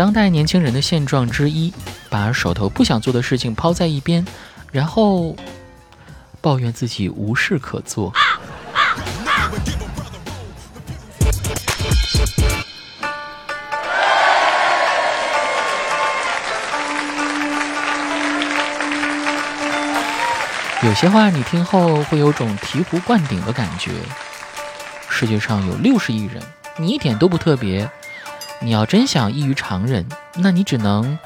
当代年轻人的现状之一，把手头不想做的事情抛在一边，然后抱怨自己无事可做。有些话你听后会有种醍醐灌顶的感觉。世界上有六十亿人，你一点都不特别。你要真想异于常人，那你只能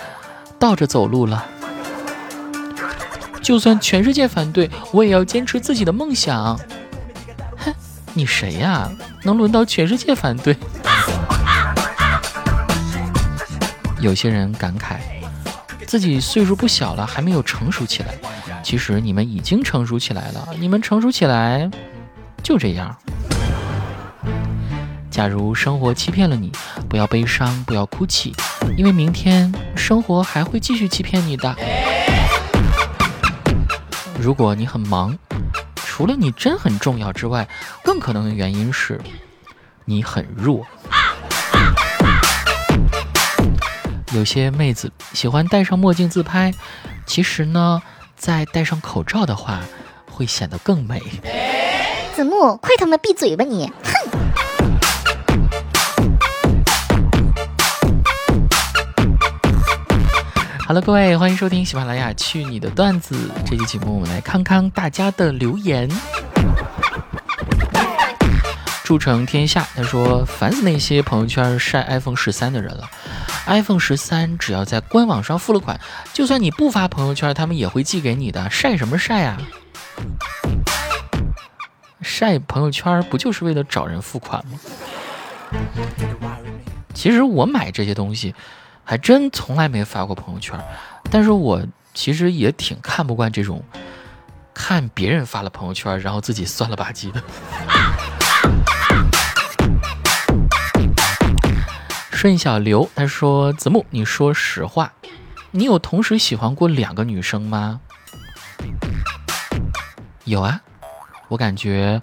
倒着走路了。就算全世界反对，我也要坚持自己的梦想。哼，你谁呀？能轮到全世界反对？有些人感慨，自己岁数不小了，还没有成熟起来。其实你们已经成熟起来了，你们成熟起来就这样。假如生活欺骗了你，不要悲伤，不要哭泣，因为明天生活还会继续欺骗你的。如果你很忙，除了你真很重要之外，更可能的原因是你很弱。有些妹子喜欢戴上墨镜自拍，其实呢。再戴上口罩的话，会显得更美。子木，快他妈闭嘴吧你！哼。Hello，，各位，欢迎收听喜马拉雅《去你的段子》这期节目，我们来看看大家的留言。铸成天下，他说：“烦死那些朋友圈晒 iPhone 十三的人了。iPhone 十三只要在官网上付了款，就算你不发朋友圈，他们也会寄给你的。晒什么晒啊？晒朋友圈不就是为了找人付款吗？其实我买这些东西，还真从来没发过朋友圈。但是我其实也挺看不惯这种看别人发了朋友圈，然后自己酸了吧唧的。”顺小刘他说：“子木，你说实话，你有同时喜欢过两个女生吗？”有啊，我感觉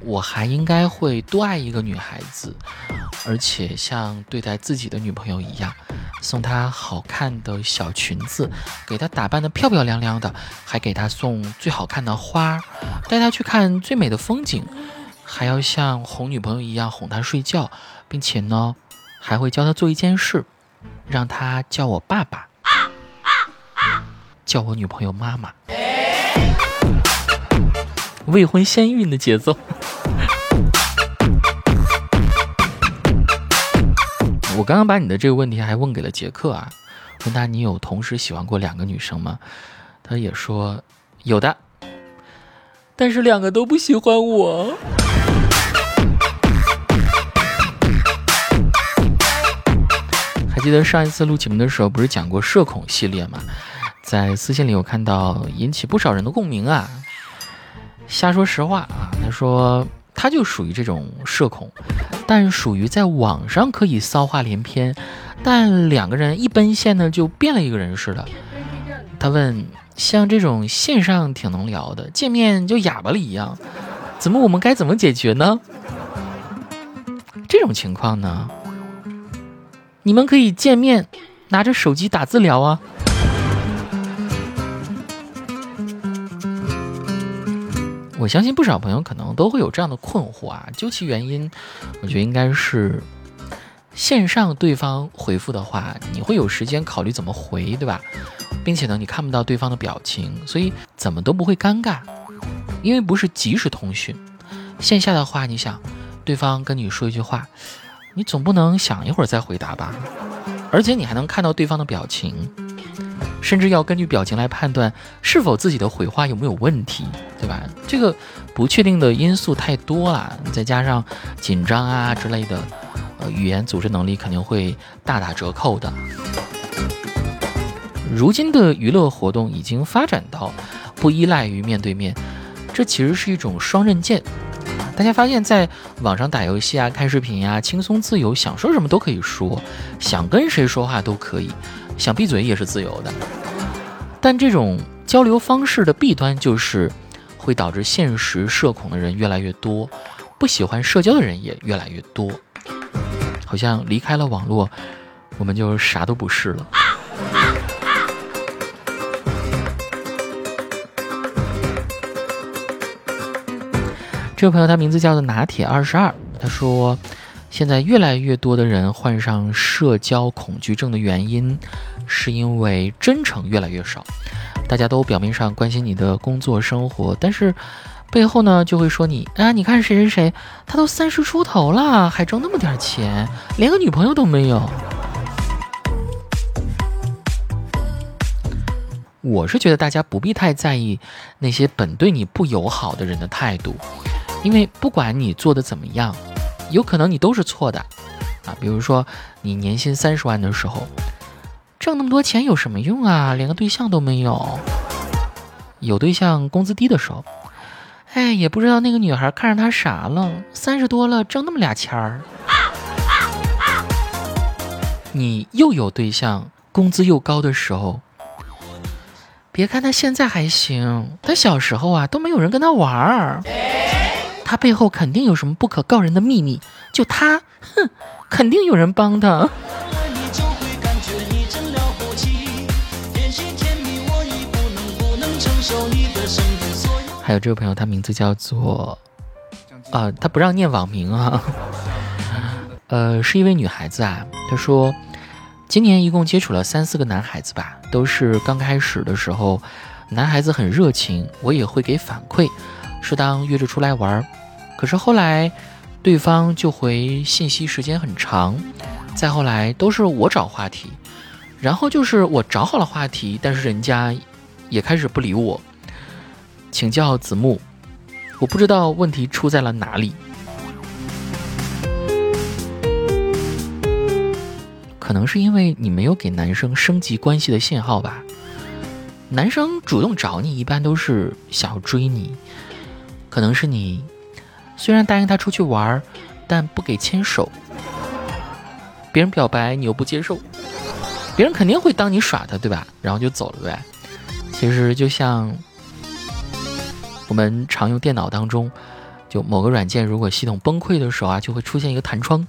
我还应该会多爱一个女孩子，而且像对待自己的女朋友一样，送她好看的小裙子，给她打扮的漂漂亮亮的，还给她送最好看的花，带她去看最美的风景，还要像哄女朋友一样哄她睡觉，并且呢。还会教她做一件事，让她叫我爸爸，叫我女朋友妈妈。未婚先孕的节奏。我刚刚把你的这个问题还问给了杰克啊，问他你有同时喜欢过两个女生吗？他也说有的，但是两个都不喜欢我。还记得上一次录节目的时候，不是讲过社恐系列吗？在私信里我看到引起不少人的共鸣啊。瞎说实话啊，他说他就属于这种社恐，但属于在网上可以骚话连篇，但两个人一奔现呢就变了一个人似的。他问，像这种线上挺能聊的，见面就哑巴了一样，怎么我们该怎么解决呢？这种情况呢？你们可以见面，拿着手机打字聊啊。我相信不少朋友可能都会有这样的困惑啊，究其原因，我觉得应该是线上对方回复的话，你会有时间考虑怎么回，对吧？并且呢，你看不到对方的表情，所以怎么都不会尴尬，因为不是即时通讯。线下的话，你想，对方跟你说一句话。你总不能想一会儿再回答吧？而且你还能看到对方的表情，甚至要根据表情来判断是否自己的回话有没有问题，对吧？这个不确定的因素太多了，再加上紧张啊之类的，呃，语言组织能力肯定会大打折扣的。如今的娱乐活动已经发展到不依赖于面对面，这其实是一种双刃剑。大家发现，在网上打游戏啊、看视频呀，轻松自由，想说什么都可以说，想跟谁说话都可以，想闭嘴也是自由的。但这种交流方式的弊端就是，会导致现实社恐的人越来越多，不喜欢社交的人也越来越多。好像离开了网络，我们就啥都不是了。这位朋友，他名字叫做拿铁二十二，他说，现在越来越多的人患上社交恐惧症的原因，是因为真诚越来越少。大家都表面上关心你的工作生活，但是背后呢，就会说你啊，你看谁谁谁，他都三十出头了，还挣那么点钱，连个女朋友都没有。我是觉得大家不必太在意那些本对你不友好的人的态度。因为不管你做的怎么样，有可能你都是错的，啊，比如说你年薪三十万的时候，挣那么多钱有什么用啊？连个对象都没有。有对象工资低的时候，哎，也不知道那个女孩看上他啥了，三十多了挣那么俩钱儿。你又有对象，工资又高的时候，别看他现在还行，他小时候啊都没有人跟他玩儿。他背后肯定有什么不可告人的秘密，就他，哼，肯定有人帮他。还有这位朋友，他名字叫做，啊，他不让念网名啊，呃，是一位女孩子啊。她说，今年一共接触了三四个男孩子吧，都是刚开始的时候，男孩子很热情，我也会给反馈，适当约着出来玩。可是后来，对方就回信息时间很长，再后来都是我找话题，然后就是我找好了话题，但是人家也开始不理我。请教子木，我不知道问题出在了哪里，可能是因为你没有给男生升级关系的信号吧。男生主动找你一般都是想要追你，可能是你。虽然答应他出去玩，但不给牵手。别人表白你又不接受，别人肯定会当你耍他，对吧？然后就走了呗。其实就像我们常用电脑当中，就某个软件如果系统崩溃的时候啊，就会出现一个弹窗，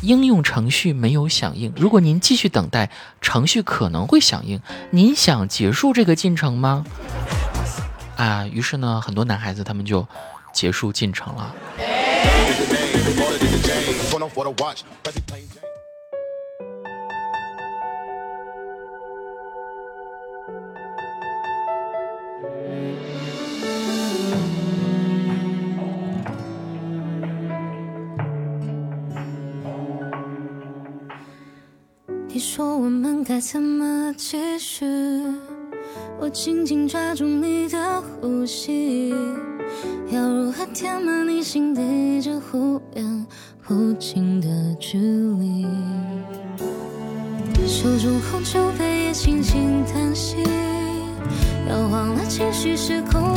应用程序没有响应。如果您继续等待，程序可能会响应。您想结束这个进程吗？啊，于是呢，很多男孩子他们就。结束进程了。你说我们该怎么继续？我紧紧抓住你的呼吸。要如何填满你心底这忽远忽近的距离？手中红酒杯也轻轻叹息，摇晃了情绪，失控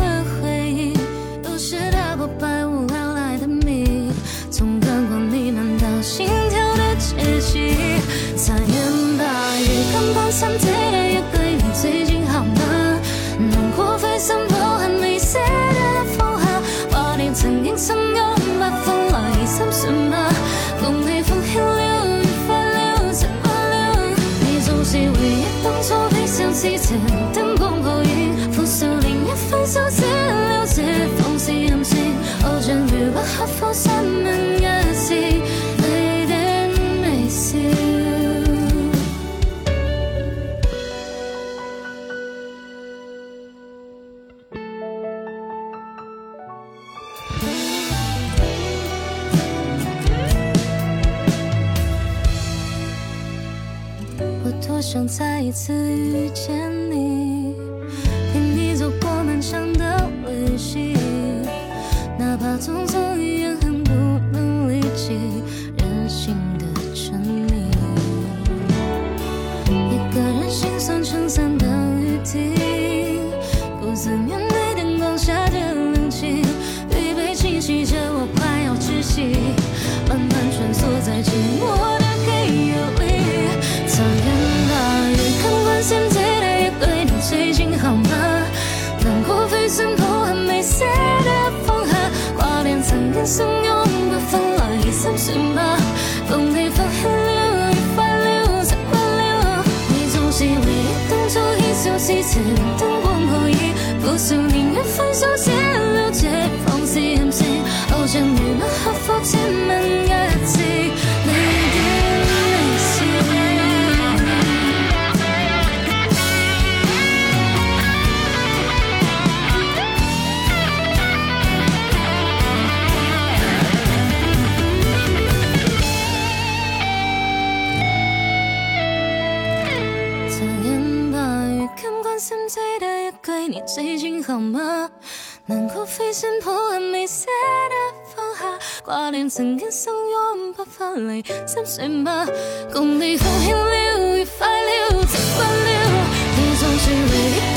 想起的灯光投影，浮生另一份数字了解，风息任性，偶见雨不合风三门一气。想再一次遇见把从前相拥不分离心算吧。共你放下了愉快了习惯了。你总是回忆当初一笑之前灯光布衣苦笑年月分手先归你最近好吗？能够飞身破案未舍得放下挂念曾经相拥不分离心碎吗？共你放献了愉快了习惯了你总是唯一